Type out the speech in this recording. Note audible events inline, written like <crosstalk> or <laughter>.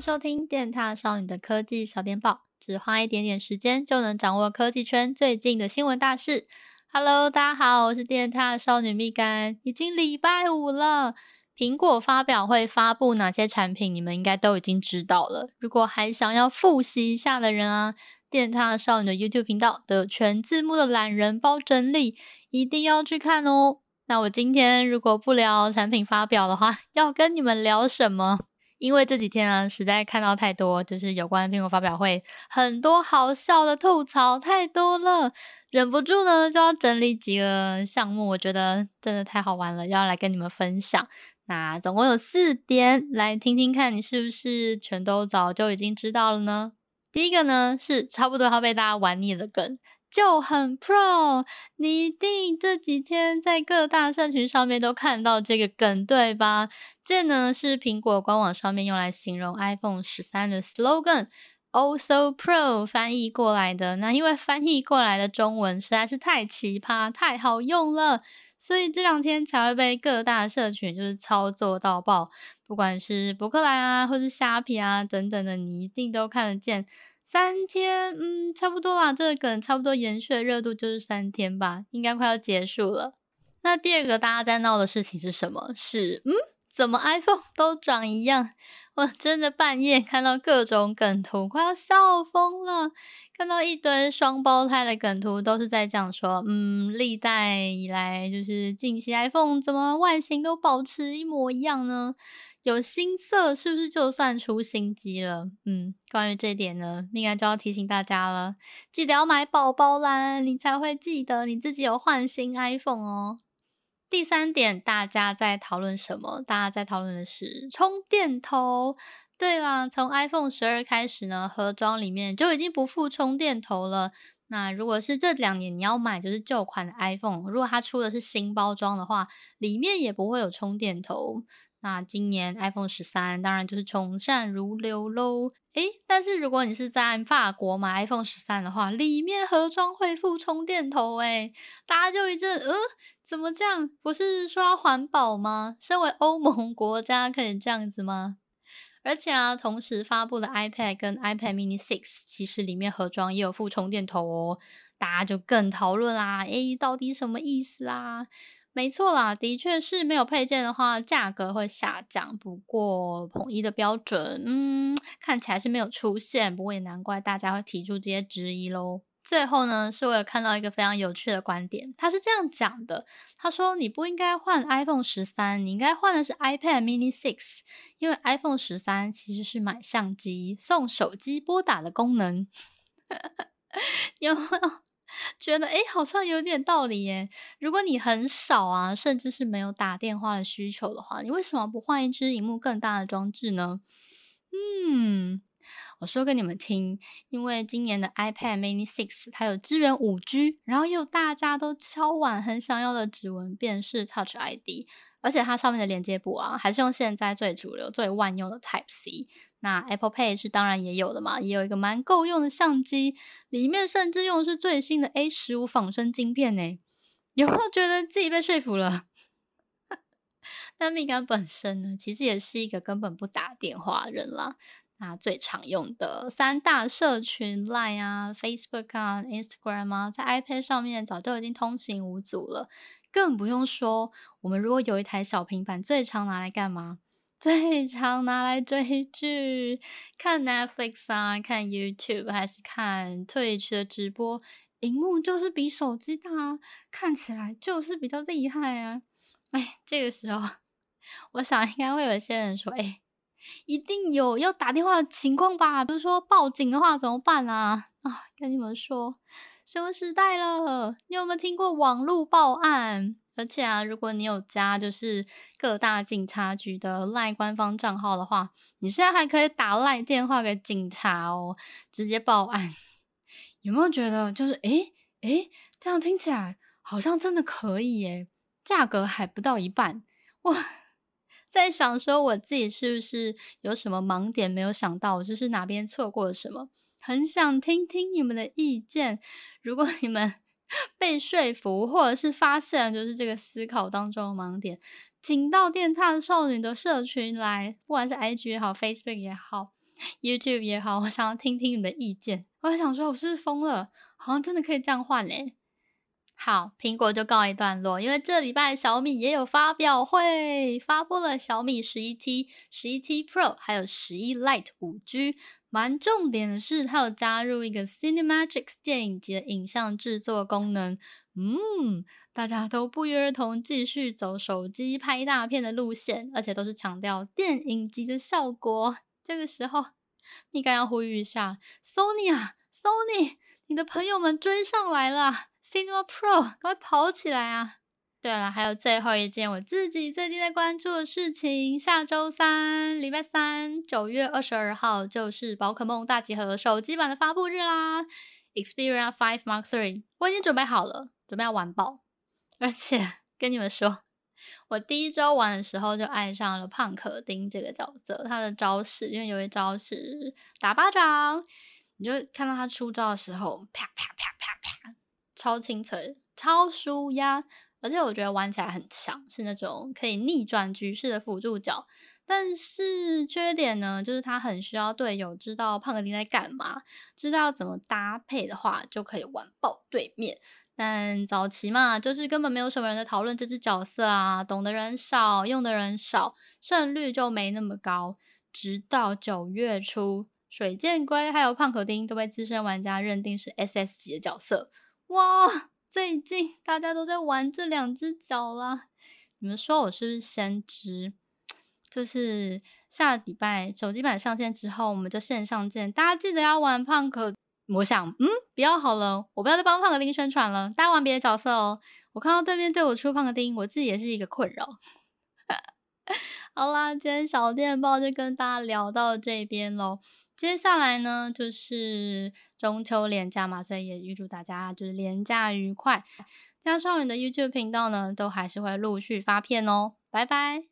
收听电獭少女的科技小电报，只花一点点时间就能掌握科技圈最近的新闻大事。Hello，大家好，我是电獭少女蜜柑。已经礼拜五了，苹果发表会发布哪些产品，你们应该都已经知道了。如果还想要复习一下的人啊，电獭少女的 YouTube 频道都有全字幕的懒人包整理，一定要去看哦。那我今天如果不聊产品发表的话，要跟你们聊什么？因为这几天啊，实在看到太多，就是有关苹果发表会很多好笑的吐槽太多了，忍不住呢就要整理几个项目，我觉得真的太好玩了，要来跟你们分享。那总共有四点，来听听看你是不是全都早就已经知道了呢？第一个呢是差不多要被大家玩腻的梗。就很 Pro，你一定这几天在各大社群上面都看到这个梗，对吧？这呢是苹果官网上面用来形容 iPhone 十三的 slogan，Oh so Pro 翻译过来的。那因为翻译过来的中文实在是太奇葩、太好用了，所以这两天才会被各大社群就是操作到爆，不管是博客来啊，或是虾皮啊等等的，你一定都看得见。三天，嗯，差不多啦。这个梗差不多延续的热度就是三天吧，应该快要结束了。那第二个大家在闹的事情是什么？是，嗯，怎么 iPhone <laughs> 都长一样？我真的半夜看到各种梗图，快要笑疯了。看到一堆双胞胎的梗图，都是在讲说，嗯，历代以来就是近期 iPhone 怎么外形都保持一模一样呢？有新色是不是就算出新机了？嗯，关于这点呢，应该就要提醒大家了，记得要买宝宝蓝，你才会记得你自己有换新 iPhone 哦。第三点，大家在讨论什么？大家在讨论的是充电头。对啦，从 iPhone 十二开始呢，盒装里面就已经不附充电头了。那如果是这两年你要买就是旧款的 iPhone，如果它出的是新包装的话，里面也不会有充电头。那今年 iPhone 十三当然就是从善如流喽。诶，但是如果你是在法国买 iPhone 十三的话，里面盒装会附充电头诶，大家就一阵，呃，怎么这样？不是说要环保吗？身为欧盟国家可以这样子吗？而且啊，同时发布的 iPad 跟 iPad Mini 6，其实里面盒装也有附充电头哦，大家就更讨论啦，诶，到底什么意思啊？没错啦，的确是没有配件的话，价格会下降。不过统一的标准，嗯，看起来是没有出现。不过也难怪大家会提出这些质疑喽。最后呢，是我有看到一个非常有趣的观点，他是这样讲的：他说你不应该换 iPhone 十三，你应该换的是 iPad Mini 6，因为 iPhone 十三其实是买相机送手机拨打的功能。<laughs> 有没有？觉得诶，好像有点道理耶。如果你很少啊，甚至是没有打电话的需求的话，你为什么不换一支荧幕更大的装置呢？嗯，我说给你们听，因为今年的 iPad Mini 6它有支援 5G，然后又有大家都敲碗很想要的指纹辨识 Touch ID。而且它上面的连接簿啊，还是用现在最主流、最万用的 Type C。那 Apple Pay 是当然也有的嘛，也有一个蛮够用的相机，里面甚至用的是最新的 A 十五仿生晶片呢。有没有觉得自己被说服了？<laughs> 但蜜柑本身呢，其实也是一个根本不打电话的人啦。那最常用的三大社群 Line 啊、Facebook 啊、Instagram 啊，在 iPad 上面早就已经通行无阻了。更不用说，我们如果有一台小平板，最常拿来干嘛？<laughs> 最常拿来追剧、看 Netflix 啊，看 YouTube，还是看 Twitch 的直播？荧幕就是比手机大，看起来就是比较厉害啊！<laughs> 哎，这个时候，<laughs> 我想应该会有一些人说：“哎，一定有要打电话的情况吧？比如说报警的话怎么办啊？”啊，跟你们说。什么时代了？你有没有听过网络报案？而且啊，如果你有加就是各大警察局的赖官方账号的话，你现在还可以打赖电话给警察哦，直接报案。有没有觉得就是诶诶，这样听起来好像真的可以耶？价格还不到一半，哇！想说我自己是不是有什么盲点没有想到，就是哪边错过了什么？很想听听你们的意见。如果你们 <laughs> 被说服，或者是发现就是这个思考当中的盲点，请到电探少女的社群来，不管是 IG 也好，Facebook 也好，YouTube 也好，我想要听听你的意见。我想说，我是不是疯了？好像真的可以这样换嘞。好，苹果就告一段落，因为这礼拜小米也有发表会，发布了小米十一 T、十一 T Pro 还有十一 Lite 五 G。蛮重点的是，它有加入一个 Cinematics 电影级的影像制作功能。嗯，大家都不约而同继续走手机拍大片的路线，而且都是强调电影级的效果。这个时候，你该要呼吁一下，Sony 啊，Sony，你的朋友们追上来了，Cinema Pro，赶快跑起来啊！对了，还有最后一件我自己最近在关注的事情，下周三，礼拜三，九月二十二号就是宝可梦大集合手机版的发布日啦。Xperia 5 Mark Three，我已经准备好了，准备要玩爆。而且跟你们说，我第一周玩的时候就爱上了胖可丁这个角色，他的招式，因为有一招是打巴掌，你就看到他出招的时候，啪啪啪，超清脆，超舒压。而且我觉得玩起来很强，是那种可以逆转局势的辅助角。但是缺点呢，就是它很需要队友知道胖可丁在干嘛，知道怎么搭配的话，就可以玩爆对面。但早期嘛，就是根本没有什么人在讨论这只角色啊，懂的人少，用的人少，胜率就没那么高。直到九月初，水箭龟还有胖可丁都被资深玩家认定是 SS 级的角色，哇！<laughs> 最近大家都在玩这两只脚啦，你们说我是不是先知？就是下礼拜手机版上线之后，我们就线上见。大家记得要玩胖可，我想，嗯，不要好了，我不要再帮胖可丁宣传了，大家玩别的角色哦。我看到对面对我出胖可丁，我自己也是一个困扰。<laughs> 好啦，今天小电报就跟大家聊到这边喽。接下来呢，就是中秋连假嘛，所以也预祝大家就是连假愉快。加上你的 YouTube 频道呢，都还是会陆续发片哦，拜拜。